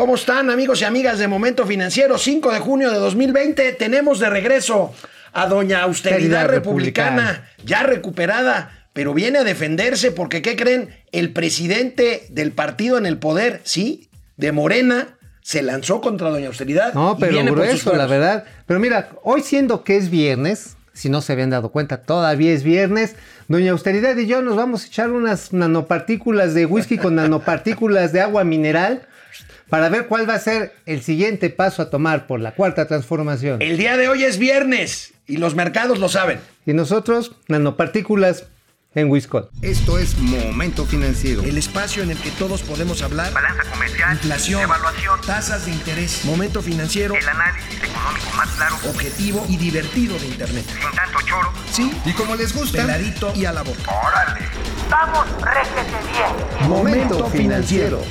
¿Cómo están amigos y amigas de Momento Financiero? 5 de junio de 2020 tenemos de regreso a doña Austeridad republicana, ya recuperada, pero viene a defenderse porque, ¿qué creen? El presidente del partido en el poder, sí, de Morena, se lanzó contra doña Austeridad. No, pero grueso, la verdad. Pero mira, hoy siendo que es viernes, si no se habían dado cuenta, todavía es viernes. Doña Austeridad y yo nos vamos a echar unas nanopartículas de whisky con nanopartículas de agua mineral para ver cuál va a ser el siguiente paso a tomar por la cuarta transformación. El día de hoy es viernes y los mercados lo saben. Y nosotros, nanopartículas en Wisconsin. Esto es Momento Financiero. El espacio en el que todos podemos hablar. Balanza comercial. Inflación. Evaluación. Tasas de interés. Momento Financiero. El análisis económico más claro. Objetivo y divertido de Internet. Sin tanto choro. Sí. Y como les gusta. Peladito y a la boca. ¡Órale! ¡Vamos, réjete bien! Momento Financiero.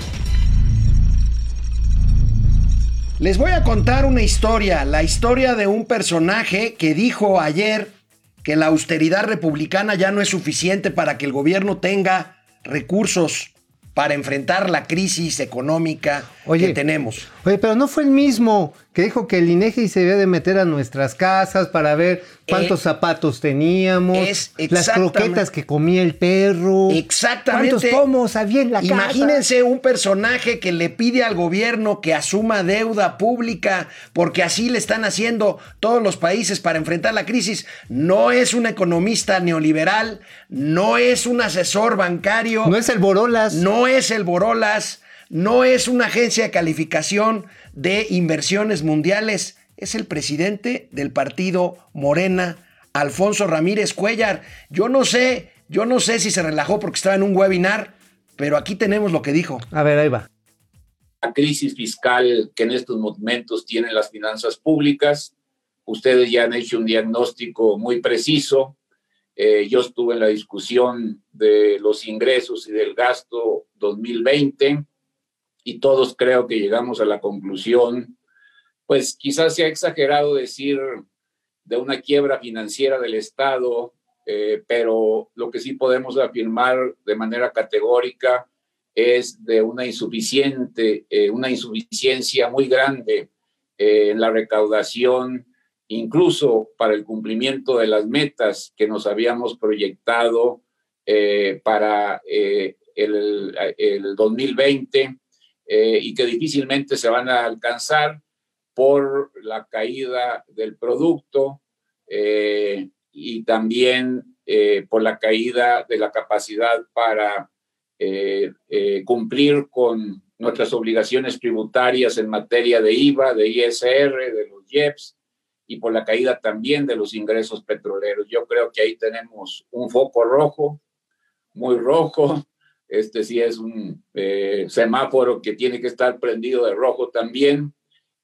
Les voy a contar una historia, la historia de un personaje que dijo ayer que la austeridad republicana ya no es suficiente para que el gobierno tenga recursos para enfrentar la crisis económica que tenemos. Oye, pero no fue el mismo que dijo que el INEGI se debe de meter a nuestras casas para ver cuántos eh, zapatos teníamos, las croquetas que comía el perro, exactamente. cuántos pomos había en la casa. Imagínense un personaje que le pide al gobierno que asuma deuda pública, porque así le están haciendo todos los países para enfrentar la crisis. No es un economista neoliberal, no es un asesor bancario. No es el Borolas. No es el Borolas no es una agencia de calificación de inversiones mundiales, es el presidente del partido Morena, Alfonso Ramírez Cuellar. Yo no sé, yo no sé si se relajó porque estaba en un webinar, pero aquí tenemos lo que dijo. A ver, ahí va. La crisis fiscal que en estos momentos tienen las finanzas públicas, ustedes ya han hecho un diagnóstico muy preciso. Eh, yo estuve en la discusión de los ingresos y del gasto 2020 y todos creo que llegamos a la conclusión, pues quizás sea exagerado decir de una quiebra financiera del Estado, eh, pero lo que sí podemos afirmar de manera categórica es de una insuficiente, eh, una insuficiencia muy grande eh, en la recaudación, incluso para el cumplimiento de las metas que nos habíamos proyectado para el 2020 eh, y que difícilmente se van a alcanzar por la caída del producto eh, y también eh, por la caída de la capacidad para cumplir con nuestras obligaciones tributarias en materia de IVA, de ISR, de los IEPS y por la caída también de los ingresos petroleros. Yo creo que ahí tenemos un foco rojo, muy rojo, este sí es un eh, semáforo que tiene que estar prendido de rojo también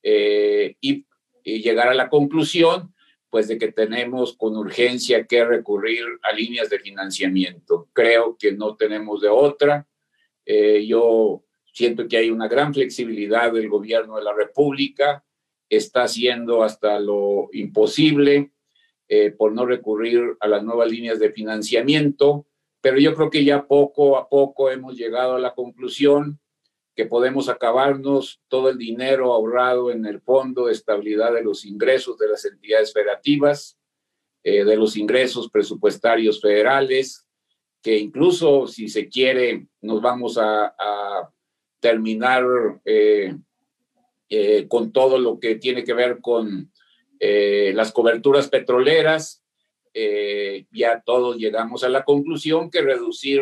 eh, y, llegar a la conclusión pues de que tenemos con urgencia que recurrir a líneas de financiamiento. Creo que no tenemos de otra. Eh, yo siento que hay una gran flexibilidad del gobierno de la República, está haciendo hasta lo imposible por no recurrir a las nuevas líneas de financiamiento pero yo creo que ya poco a poco hemos llegado a la conclusión que podemos acabarnos todo el dinero ahorrado en el Fondo de Estabilidad de los Ingresos de las entidades federativas, eh, de los ingresos presupuestarios federales, que incluso si se quiere nos vamos a, terminar eh, eh, con todo lo que tiene que ver con las coberturas petroleras, eh, ya todos llegamos a la conclusión que reducir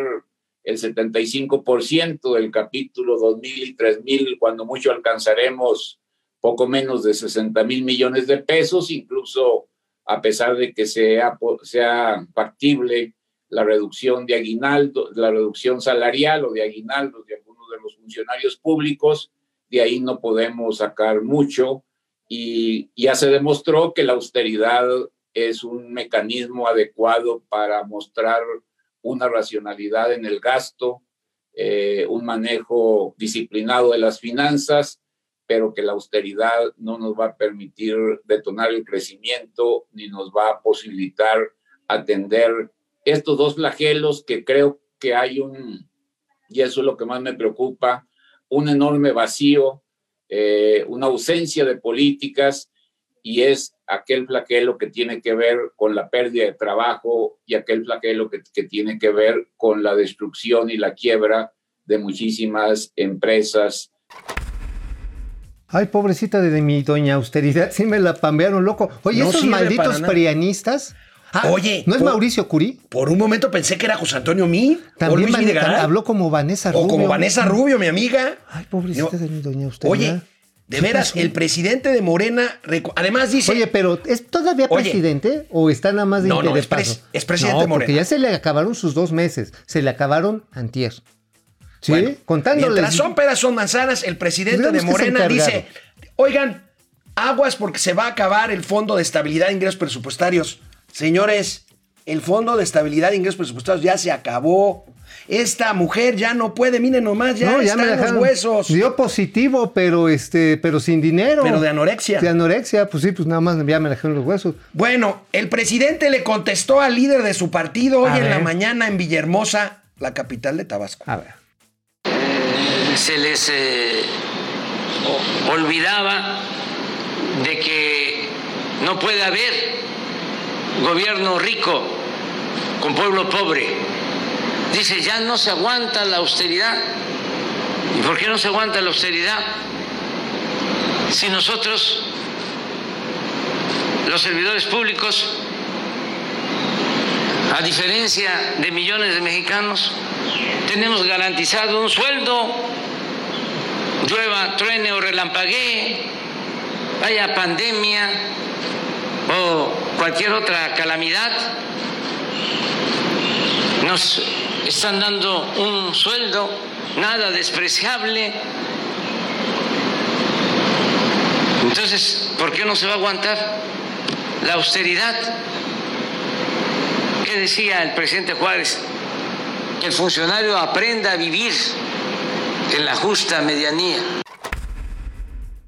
el 75% del capítulo 2000 y 3000, cuando mucho alcanzaremos poco menos de 60 mil millones de pesos, incluso a pesar de que sea, sea factible la reducción de aguinaldo, la reducción salarial o de aguinaldo de algunos de los funcionarios públicos, de ahí no podemos sacar mucho. Y ya se demostró que la austeridad es un mecanismo adecuado para mostrar una racionalidad en el gasto, eh, un manejo disciplinado de las finanzas, pero que la austeridad no nos va a permitir detonar el crecimiento ni nos va a posibilitar atender estos dos flagelos que creo que hay un, y eso es lo que más me preocupa, un enorme vacío eh, una ausencia de políticas y es aquel flaquelo que tiene que ver con la pérdida de trabajo y aquel flaquelo que, que tiene que ver con la destrucción y la quiebra de muchísimas empresas Ay, pobrecita de mi doña austeridad, sí me la pambearon loco. Oye, No esos malditos prianistas. Ah, Oye, ¿no es por- Mauricio Curí? Por un momento pensé que era José Antonio Mí También Luis habló como Vanessa Rubio. O como Vanessa Rubio, mi amiga. Ay, pobrecita No. de mi doña austeridad. Oye, de ¿Qué veras, el presidente de Morena, además dice, Oye, pero ¿es todavía Oye. presidente o está nada más de, No, no, de es pres- es presidente no, de Morena. porque ya se le acabaron sus dos meses. Se le acabaron antier. ¿Sí? Bueno, Contándoles. Mientras son peras, son manzanas, el presidente de Morena dice, oigan, aguas porque se va a acabar el Fondo de Estabilidad de Ingresos Presupuestarios. Señores, el Fondo de Estabilidad de Ingresos Presupuestarios ya se acabó. Esta mujer ya no puede, miren nomás, ya, No, está me en los dejaron- huesos. Dio positivo, pero este, pero sin dinero. Pero de anorexia. De anorexia, pues sí, pues nada más ya me dejaron los huesos. Bueno, el presidente le contestó al líder de su partido hoy A en la mañana en Villahermosa, la capital de Tabasco. A ver. se les eh, olvidaba de que no puede haber gobierno rico con pueblo pobre. Dice, ya no se aguanta la austeridad. ¿Y por qué no se aguanta la austeridad? Si nosotros, los servidores públicos, a diferencia de millones de mexicanos, tenemos garantizado un sueldo, llueva, truene o relampaguee, haya pandemia o cualquier otra calamidad, nos están dando un sueldo nada despreciable. Entonces, ¿por qué no se va a aguantar la austeridad? ¿Qué decía el presidente Juárez? Que el funcionario aprenda a vivir en la justa medianía.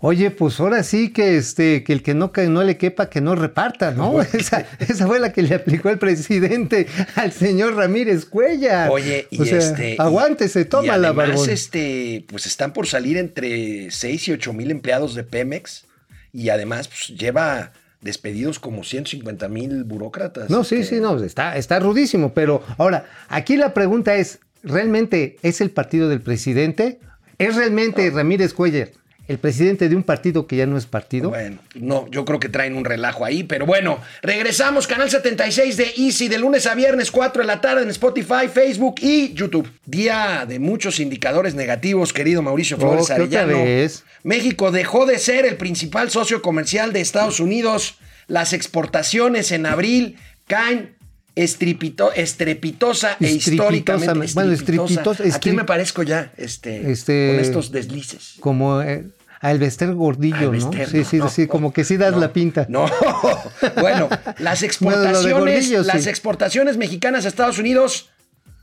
Oye, pues ahora sí que este, que el que no, que no le quepa, que no reparta, ¿no? Esa, esa fue la que le aplicó el presidente al señor Ramírez Cuella. Oye, y O sea, este. Aguántese, y toma la además, barbón. este, pues están por salir entre 6 y 8 mil empleados de Pemex. Y además, pues lleva despedidos como 150 mil burócratas. No, sí, Este, sí, no, está, está rudísimo. Pero ahora, aquí la pregunta es: ¿realmente es el partido del presidente? ¿Es realmente Ramírez Cuellar el presidente de un partido que ya no es partido? Bueno, no, yo creo que traen un relajo ahí, pero bueno, regresamos, canal 76 de Easy, de lunes a viernes, 4 de la tarde en Spotify, Facebook y YouTube. Día de muchos indicadores negativos, querido Mauricio Flores Oh, ¿qué otra Arellano. vez? México dejó de ser el principal socio comercial de Estados Unidos. Las exportaciones en abril caen estripito- estrepitosa e históricamente. Bueno, estrepitosa- ¿A quién me parezco ya este, Este- con estos deslices? Como eh, a Elvester Gordillo, Alvester, ¿no? Sí, sí, no, sí, no, como que sí das no, la pinta. No, bueno, las Bueno, exportaciones, sí. las exportaciones mexicanas a Estados Unidos,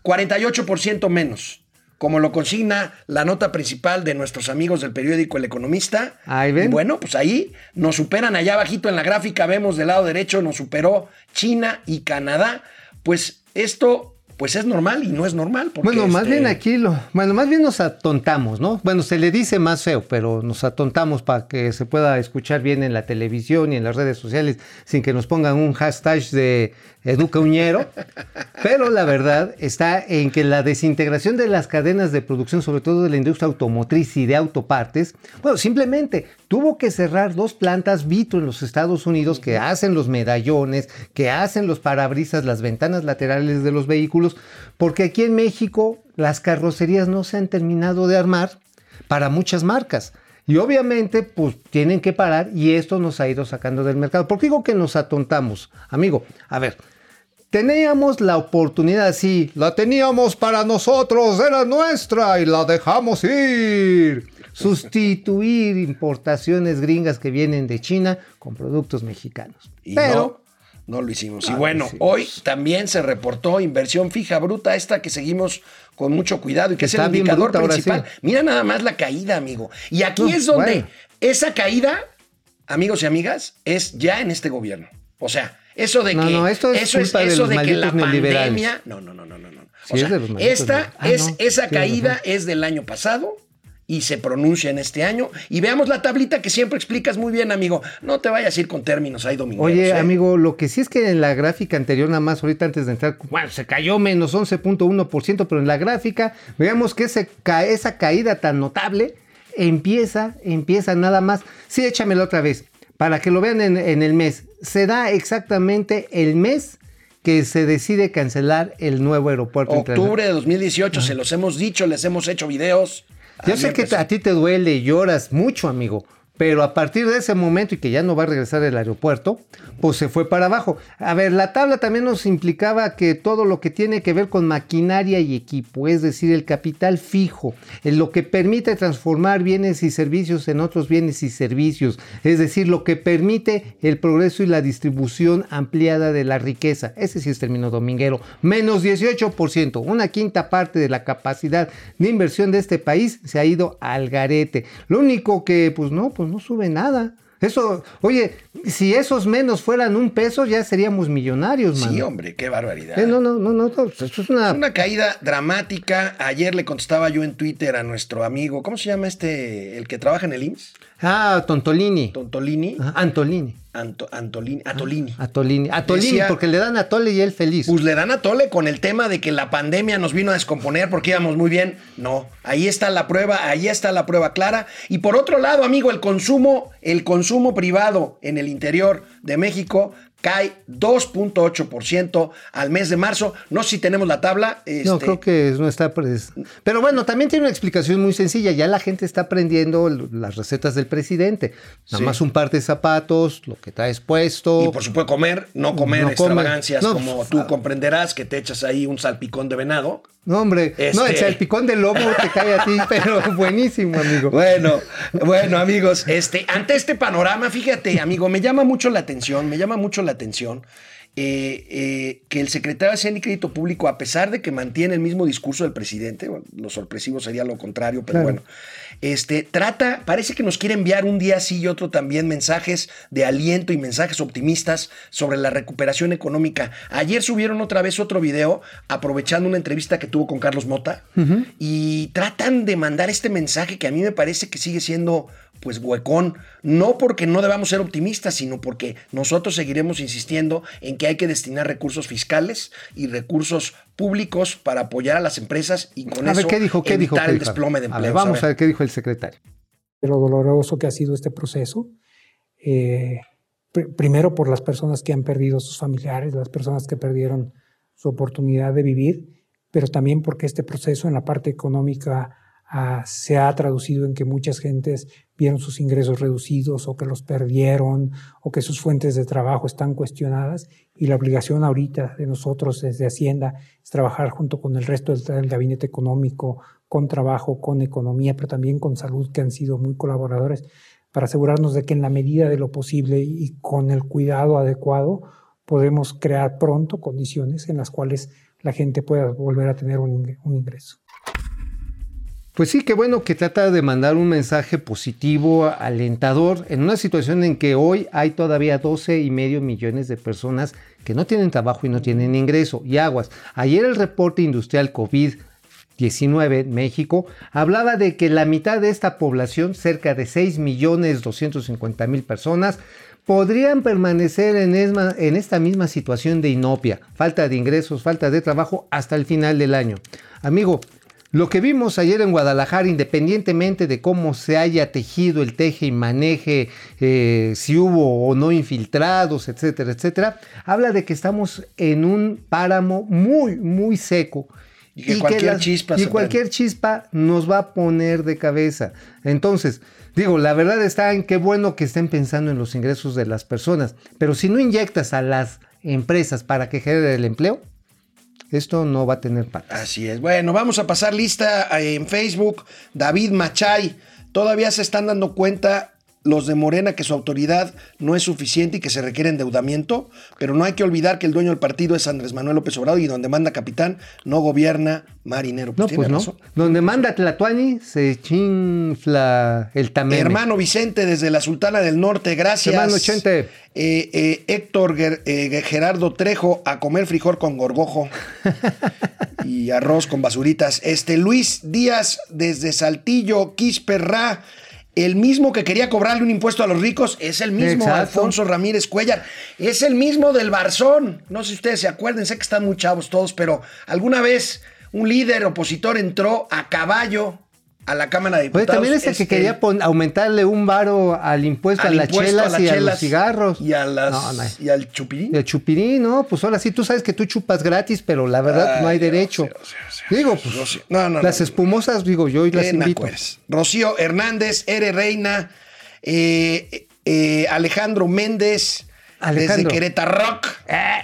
48% menos. Como lo consigna la nota principal de nuestros amigos del periódico El Economista. Ahí ven. Y bueno, pues ahí nos superan allá abajito en la gráfica, vemos del lado derecho, nos superó China y Canadá. Pues esto, pues es normal y no es normal. Bueno, más este, bien aquí lo, bueno, más bien nos atontamos, ¿no? Bueno, se le dice más feo, pero nos atontamos para que se pueda escuchar bien en la televisión y en las redes sociales sin que nos pongan un hashtag de Educa Uñero. Pero la verdad está en que la desintegración de las cadenas de producción, sobre todo de la industria automotriz y de autopartes, bueno, simplemente tuvo que cerrar dos plantas Vitro en los Estados Unidos que hacen los medallones, que hacen los parabrisas, las ventanas laterales de los vehículos, porque aquí en México las carrocerías no se han terminado de armar para muchas marcas. Y obviamente, pues tienen que parar y esto nos ha ido sacando del mercado. ¿Por qué digo que nos atontamos? Amigo, a ver, teníamos la oportunidad, sí, la teníamos para nosotros, era nuestra y la dejamos ir. Sustituir importaciones gringas que vienen de China con productos mexicanos. Y Pero no, no lo hicimos. y No bueno, hicimos. hoy también se reportó inversión fija bruta, esta que seguimos con mucho cuidado y que Está es el indicador bruta principal. sí. Mira nada más la caída, amigo. Y aquí No, es donde bueno. esa caída, amigos y amigas, es ya en este gobierno. O sea, eso de No, que no, esto es eso es de eso los de que la pandemia, no, no, no, no, no. no. Sí, sea, de esta. Ah, es no, esa caída es del año pasado y se pronuncia en este año. Y veamos la tablita que siempre explicas muy bien, amigo. No te vayas a ir con términos ahí domingueros. Oye, ¿eh? amigo, lo que sí es que en la gráfica anterior, nada más ahorita antes de entrar, bueno, se cayó menos 11.1%, pero en la gráfica, veamos que ese esa caída tan notable empieza, empieza nada más. Sí, échamelo otra vez, para que lo vean en, en el mes. Se da exactamente el mes que se decide cancelar el nuevo aeropuerto. Octubre de 2018, se los hemos dicho, les hemos hecho videos. Yo sé que a ti te duele y lloras mucho, amigo. Pero a partir de ese momento y que ya no va a regresar el aeropuerto, pues se fue para abajo. A ver, la tabla también nos implicaba que todo lo que tiene que ver con maquinaria y equipo, es decir, el capital fijo, en lo que permite transformar bienes y servicios en otros bienes y servicios, es decir, lo que permite el progreso y la distribución ampliada de la riqueza. Ese sí es término dominguero. Menos 18%, una quinta parte de la capacidad de inversión de este país se ha ido al garete. Lo único que, pues no, pues no sube nada. Eso, oye, si esos menos fueran un peso, ya seríamos millonarios, man. Sí, hombre, qué barbaridad. Eh, no, no, no, no, no, eso es una... Es una caída dramática. Ayer le contestaba yo en Twitter a nuestro amigo, ¿cómo se llama este, el que trabaja en el IMSS? Ah, Tontolini. Tontolini. Ajá, Antolini. Anto- Antolini. Atolini. Atolini. Atolini, Decía- porque le dan a Tole y él feliz. Pues le dan a tole con el tema de que la pandemia nos vino a descomponer porque íbamos muy bien. No, ahí está la prueba, ahí está la prueba clara. Y por otro lado, amigo, el consumo, el consumo privado en el interior de México cae 2.8% al mes de marzo. No sé si tenemos la tabla. No, este, creo que no está. pres- Pero bueno, también tiene una explicación muy sencilla. Ya la gente está aprendiendo las recetas del presidente. Nada Sí. más un par de zapatos, lo que traes puesto. Y por supuesto comer, no comer No extravagancias No, como pues, tú ah. comprenderás, que te echas ahí un salpicón de venado. No, hombre. No, el Este- salpicón de lobo te cae a ti, pero buenísimo, amigo. Bueno, bueno, amigos, este, ante este panorama, fíjate, amigo, me llama mucho la atención, me llama mucho la atención eh, eh, que el secretario de Hacienda y Crédito Público, a pesar de que mantiene el mismo discurso del presidente, bueno, lo sorpresivo sería lo contrario, pero Claro. bueno, este, trata, parece que nos quiere enviar un día sí y otro también mensajes de aliento y mensajes optimistas sobre la recuperación económica. Ayer subieron otra vez otro video aprovechando una entrevista que tuvo con Carlos Mota y tratan de mandar este mensaje que a mí me parece que sigue siendo pues huecón, no porque no debamos ser optimistas, sino porque nosotros seguiremos insistiendo en que hay que destinar recursos fiscales y recursos públicos para apoyar a las empresas y con a eso ver, ¿qué dijo? ¿Qué dijo? evitar ¿Qué el dijo? desplome de A ver, empleos. vamos A a ver. qué dijo el secretario. lo doloroso que ha sido este proceso. Eh, pr- primero por las personas que han perdido sus familiares, las personas que perdieron su oportunidad de vivir, pero también porque este proceso en la parte económica ah, se ha traducido en que muchas gentes vieron sus ingresos reducidos o que los perdieron o que sus fuentes de trabajo están cuestionadas y la obligación ahorita de nosotros desde Hacienda es trabajar junto con el resto del, del gabinete económico, con trabajo, con economía, pero también con salud, que han sido muy colaboradores, para asegurarnos de que en la medida de lo posible y con el cuidado adecuado podemos crear pronto condiciones en las cuales la gente pueda volver a tener un ingreso. Pues sí, qué bueno que trata de mandar un mensaje positivo, alentador, en una situación en que hoy hay todavía 12 y medio millones de personas que no tienen trabajo y no tienen ingreso. Y aguas, ayer el reporte industrial COVID-19 en México hablaba de que la mitad de esta población, cerca de 6 millones 250 mil personas, podrían permanecer en, en esta misma situación de inopia, falta de ingresos, falta de trabajo hasta el final del año. Amigo, lo que vimos ayer en Guadalajara, independientemente de cómo se haya tejido el teje y maneje, eh, si hubo o no infiltrados, etcétera, etcétera, habla de que estamos en un páramo muy, muy seco. Y que cualquier chispa y cualquier chispa nos va a poner de cabeza. Entonces, digo, la verdad está en qué bueno que estén pensando en los ingresos de las personas, pero si no inyectas a las empresas para que genere el empleo, esto no va a tener patas. Así es. Bueno, vamos a pasar lista eh, en Facebook. David Machay. Todavía se están dando cuenta los de Morena que su autoridad no es suficiente y que se requiere endeudamiento, pero no hay que olvidar que el dueño del partido es Andrés Manuel López Obrador y donde manda capitán no gobierna marinero. No, pues no. razón. Donde manda Tlatuani se chinfla el tameme. Hermano Vicente desde la Sultana del Norte, gracias. Hermano Chente. Eh, eh, Héctor Ger- eh, Gerardo Trejo a comer frijol con gorgojo y arroz con basuritas. Este Luis Díaz desde Saltillo, Quisperra. El mismo que quería cobrarle un impuesto a los ricos es el mismo Exacto. Alfonso Ramírez Cuellar. Es el mismo del Barzón. No sé si ustedes se acuerdan, sé que están muy chavos todos, pero alguna vez un líder opositor entró a caballo a la Cámara de Diputados. también es el que Este, quería aumentarle un varo al impuesto al a las impuesto chelas las y a los cigarros. Y, a las, No, no. y al chupirín. Y el chupirín, no, pues ahora sí, tú sabes que tú chupas gratis, pero la verdad no hay Ay, derecho. Digo, pues, Rocío. No, no, las espumosas, digo, yo y las invito. Rocío Hernández, Ere Reina, eh, eh, Alejandro Méndez, Alejandro. desde Querétaro Rock,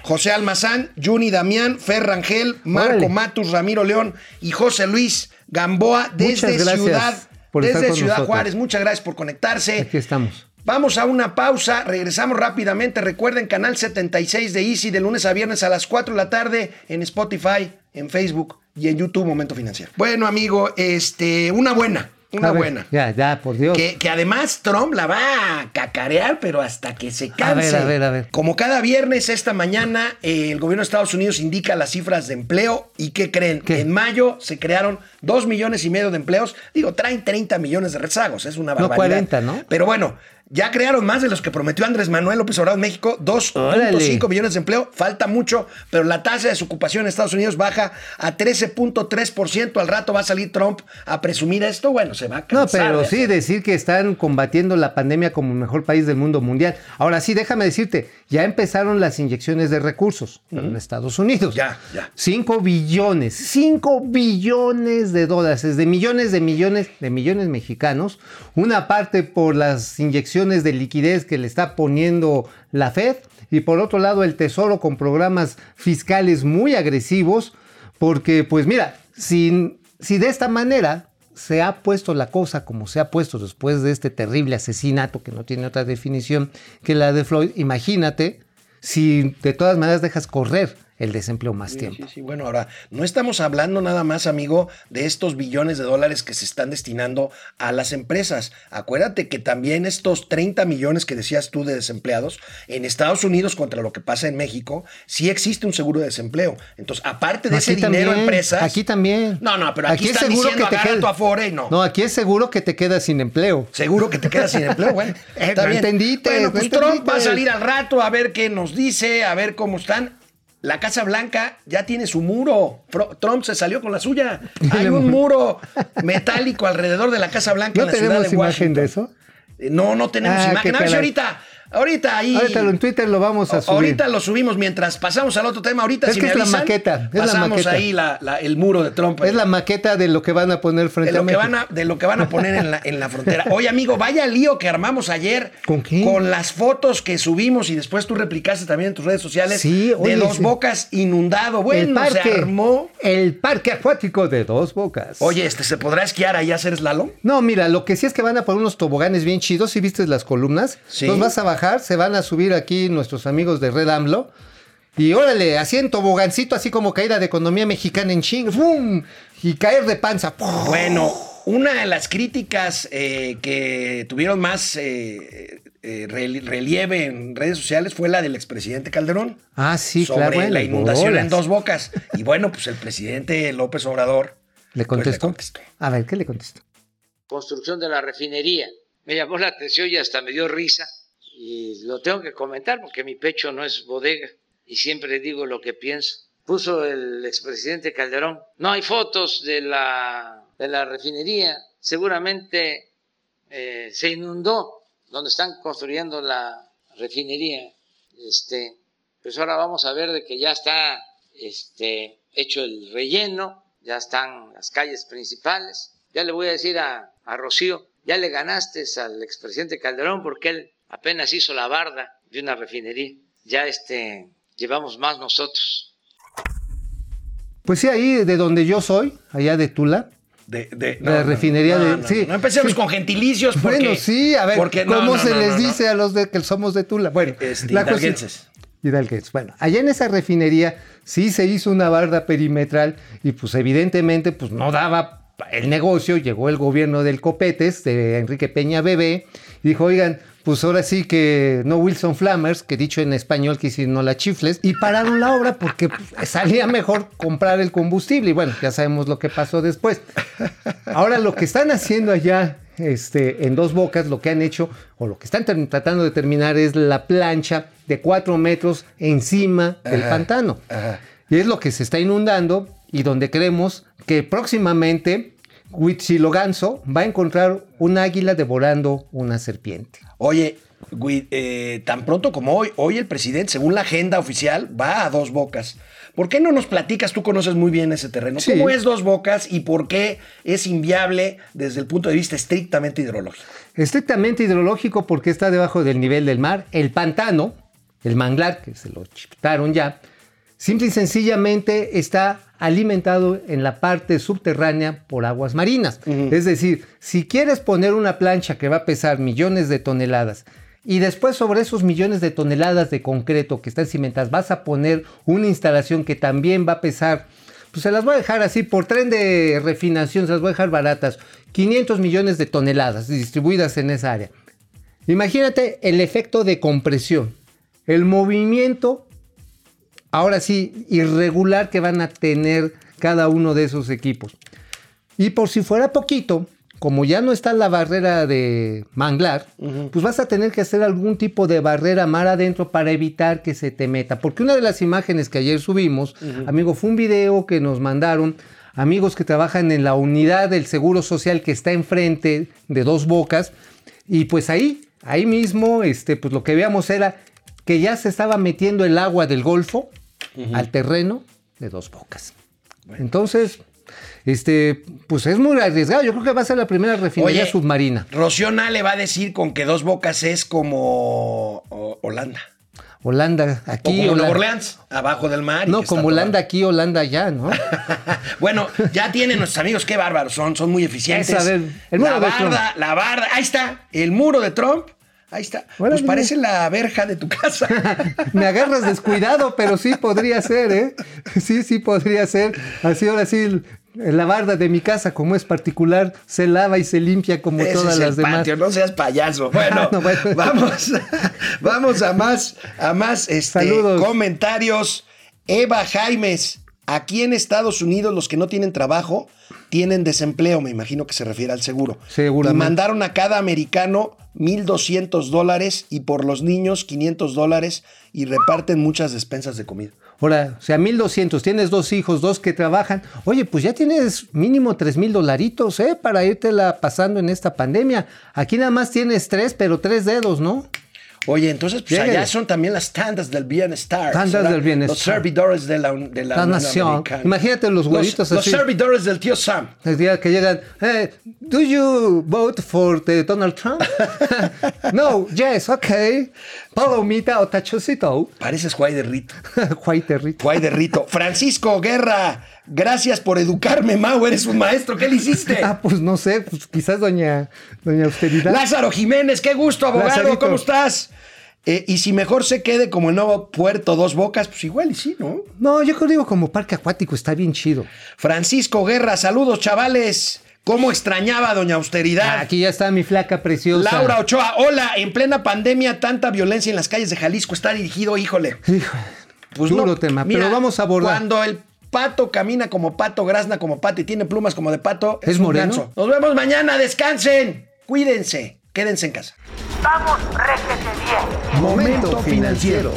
José Almazán, Juni Damián, Fer Rangel, Marco Órale. Matus, Ramiro León y José Luis Gamboa desde Ciudad, desde Ciudad. Juárez. Muchas gracias por conectarse. Aquí estamos. Vamos a una pausa, regresamos rápidamente. Recuerden, canal 76 de Easy de lunes a viernes a las 4 de la tarde en Spotify, en Facebook y en YouTube Momento Financiero. Bueno, amigo, este, una buena, una A ver, buena. Ya, ya, por Dios. Que, que además Trump la va a cacarear, pero hasta que se canse. ver, a ver, a ver. Como cada viernes, esta mañana, eh, el gobierno de Estados Unidos indica las cifras de empleo. ¿Y qué creen? ¿Qué? En mayo se crearon 2 millones y medio de empleos. Digo, traen 30 millones de rezagos. Es una No, barbaridad. 40, ¿no? Pero bueno, ya crearon más de los que prometió Andrés Manuel López Obrador en México, 2.5 Órale. millones de empleo. Falta mucho, pero la tasa de desocupación en Estados Unidos baja a 13.3%. Al rato va a salir Trump a presumir esto. Bueno, se va a No, cansar. pero de sí decir que están combatiendo la pandemia como el mejor país del mundo mundial. Ahora sí, déjame decirte, ya empezaron las inyecciones de recursos en Estados Unidos. Ya, ya. 5 billones, 5 billones de dólares, es de millones de millones de millones mexicanos. Una parte por las inyecciones de liquidez que le está poniendo la Fed y por otro lado el Tesoro con programas fiscales muy agresivos porque pues mira, si, si de esta manera se ha puesto la cosa como se ha puesto después de este terrible asesinato que no tiene otra definición que la de Floyd, imagínate si de todas maneras dejas correr el desempleo más Sí, tiempo. sí, sí. Bueno, ahora, no estamos hablando nada más, amigo, de estos billones de dólares que se están destinando a las empresas. Acuérdate que también estos 30 millones que decías tú de desempleados, en Estados Unidos, contra lo que pasa en México, sí existe un seguro de desempleo. Entonces, aparte de ese Aquí dinero, también, empresas. Aquí también. No, no, pero aquí, están diciendo agarra quedas- tu afore y no. No, aquí es seguro que te quedas sin empleo. Seguro que te quedas sin empleo, bueno. Eh, está no bien. entendiste, Bueno, no pues Trump va a salir al rato a ver qué nos dice, a ver cómo están. La Casa Blanca ya tiene su muro. Trump se salió con la suya. Hay un muro metálico alrededor de la Casa Blanca ¿No en la ciudad tenemos de imagen Washington. de eso? No, no tenemos Ah, imagen. A ver si ahorita, ahorita ahí. Ahorita en Twitter lo vamos a subir. Ahorita lo subimos mientras pasamos al otro tema. Ahorita Es si que me es la maqueta, es la pasamos maqueta. ahí la- la- el muro de Trump. Es la maqueta de lo que van a poner frente de a lo, que México. van a, de lo que van a poner en la, en la frontera. Oye, amigo, vaya lío que armamos ayer. ¿Con qué? Con las fotos que subimos y después tú replicaste también en tus redes sociales. Sí, oye, de Dos sí. Bocas inundado. el Bueno, parque, se armó. el parque acuático de Dos Bocas. Oye, este, ¿se podrá esquiar ahí a hacer slalom? No, mira, lo que sí es que van a poner unos toboganes bien chidos. ¿Sí viste las columnas? Sí. Los vas a bajar, se van a subir aquí nuestros amigos de Red AMLO. Y órale, así en tobogancito, así como caída de economía mexicana en ching, ¡fum! Y caer de panza. ¡pum! Bueno, una de las críticas eh, que tuvieron más eh, eh, rel- relieve en redes sociales fue la del expresidente Calderón. Ah, sí, sobre claro. bueno, la inundación bolas. en Dos Bocas. Y bueno, pues el presidente López Obrador ¿Le pues, contestó? contestó. A ver, ¿qué le contestó? construcción de la refinería. Me llamó la atención y hasta me dio risa. Y lo tengo que comentar porque mi pecho no es bodega y siempre digo lo que pienso. Puso el expresidente Calderón. No hay fotos de la, de la refinería. Seguramente eh, se inundó donde están construyendo la refinería. Este, pues ahora vamos a ver de que ya está este, hecho el relleno, ya están las calles principales. Ya le voy a decir a, a Rocío, ya le ganaste al expresidente Calderón porque él apenas hizo la barda de una refinería. Ya este, llevamos más nosotros. Pues sí, ahí de donde yo soy, allá de Tula, De, de- La refinería de- No, sí. no empecemos Sí. con gentilicios porque... Bueno, sí, a ver, porque ¿cómo no, se no, les no, no. dice a los de que somos de Tula? Bueno, Este, la hidalguenses. Hidalguenses. Bueno, allá en esa refinería sí se hizo una barda perimetral y pues evidentemente pues no daba el negocio, llegó el gobierno del Copetes, de Enrique Peña Bebé, y dijo, oigan, pues ahora sí que no Wilson Flammers, que dicho en español que si no la chifles, y pararon la obra porque pues, salía mejor comprar el combustible, y bueno, ya sabemos lo que pasó después. Ahora lo que están haciendo allá este, en dos bocas, lo que han hecho, o lo que están tratando de terminar es la plancha de cuatro metros encima del pantano. Y es lo que se está inundando y donde creemos que próximamente Huitziloganzo va a encontrar un águila devorando una serpiente. Oye, eh, tan pronto como hoy, hoy el presidente, según la agenda oficial, va a dos bocas. ¿Por qué no nos platicas? Tú conoces muy bien ese terreno. Sí. ¿Cómo es dos bocas y por qué es inviable desde el punto de vista estrictamente hidrológico? Estrictamente hidrológico porque está debajo del nivel del mar. El pantano, el manglar, que se lo chiptaron ya, simple y sencillamente está alimentado en la parte subterránea por aguas marinas. Es decir, si quieres poner una plancha que va a pesar millones de toneladas y después sobre esos millones de toneladas de concreto que están cimentadas vas a poner una instalación que también va a pesar pues se las voy a dejar así por tren de refinación, se las voy a dejar baratas. 500 millones de toneladas distribuidas en esa área. Imagínate el efecto de compresión, el movimiento, ahora sí, irregular que van a tener cada uno de esos equipos. Y por si fuera poquito, como ya no está la barrera de manglar, pues vas a tener que hacer algún tipo de barrera mar adentro para evitar que se te meta. Porque una de las imágenes que ayer subimos, amigo, fue un video que nos mandaron amigos que trabajan en la unidad del Seguro Social que está enfrente de Dos Bocas. Y pues ahí, ahí mismo, este, pues lo que veíamos era que ya se estaba metiendo el agua del Golfo al terreno de Dos Bocas. Entonces, este, pues es muy arriesgado. Yo creo que va a ser la primera refinería Oye, submarina. Rocío le va a decir con que dos bocas es como o- Holanda. Holanda, O aquí. como Nueva Holanda. Orleans, abajo del mar. No, como Holanda aquí, Holanda allá, ¿no? bueno, ya tienen nuestros amigos, qué bárbaros son, son muy eficientes. Eso, a ver, el muro la de barda, la barda, ahí está, el muro de Trump, ahí está. Órale. Pues parece la verja de tu casa. Me agarras descuidado, pero sí podría ser, ¿eh? Sí, sí podría ser. Así ahora sí, la barda de mi casa, como es particular, se lava y se limpia como Ese todas es las el demás. patio, no seas payaso. Bueno, No, bueno. vamos, vamos a más, a más este, Saludos. comentarios. Eva Jaimes, aquí en Estados Unidos los que no tienen trabajo tienen desempleo, me imagino que se refiere al seguro. Seguramente. Y mandaron a cada americano 1.200 dólares y por los niños 500 dólares y reparten muchas despensas de comida. Ahora, o sea, 1200, tienes dos hijos, dos que trabajan. Oye, pues ya tienes mínimo tres mil dolaritos, ¿eh? Para irtela pasando en esta pandemia. Aquí nada más tienes tres, pero tres dedos, ¿no? Oye, entonces, pues allá son también las tandas del bienestar. Tandas ¿verdad? del bienestar. Los servidores de la, de la, La Unión nación. Americana. Imagínate los huevitos los, así. Los servidores del tío Sam. El día que llegan, eh, ¿do you vote for the Donald Trump? no, yes, okay. Palomita o tachocito. Pareces Juay de Rito. White Rito. Juay de Rito. Francisco Guerra, gracias por educarme, Mau. Eres un maestro. ¿Qué le hiciste? Ah, pues no sé, pues quizás doña, doña Austeridad. Lázaro Jiménez, qué gusto, abogado. Lazarito. ¿Cómo estás? Eh, y si mejor se quede como el nuevo puerto Dos Bocas, pues igual y sí, ¿no? No, yo creo digo como parque acuático, está bien chido. Francisco Guerra, saludos, chavales. ¿Cómo extrañaba a Doña Austeridad? Aquí ya está mi flaca preciosa. Laura Ochoa, hola, en plena pandemia tanta violencia en las calles de Jalisco está dirigido, híjole. Hijo, Pues duro no, tema, mira, pero vamos a abordar. Cuando el pato camina como pato, grazna como pato y tiene plumas como de pato, ¿Es moreno? ganso. Nos vemos mañana, descansen, cuídense, quédense en casa. Vamos, réjete bien. Momento financiero.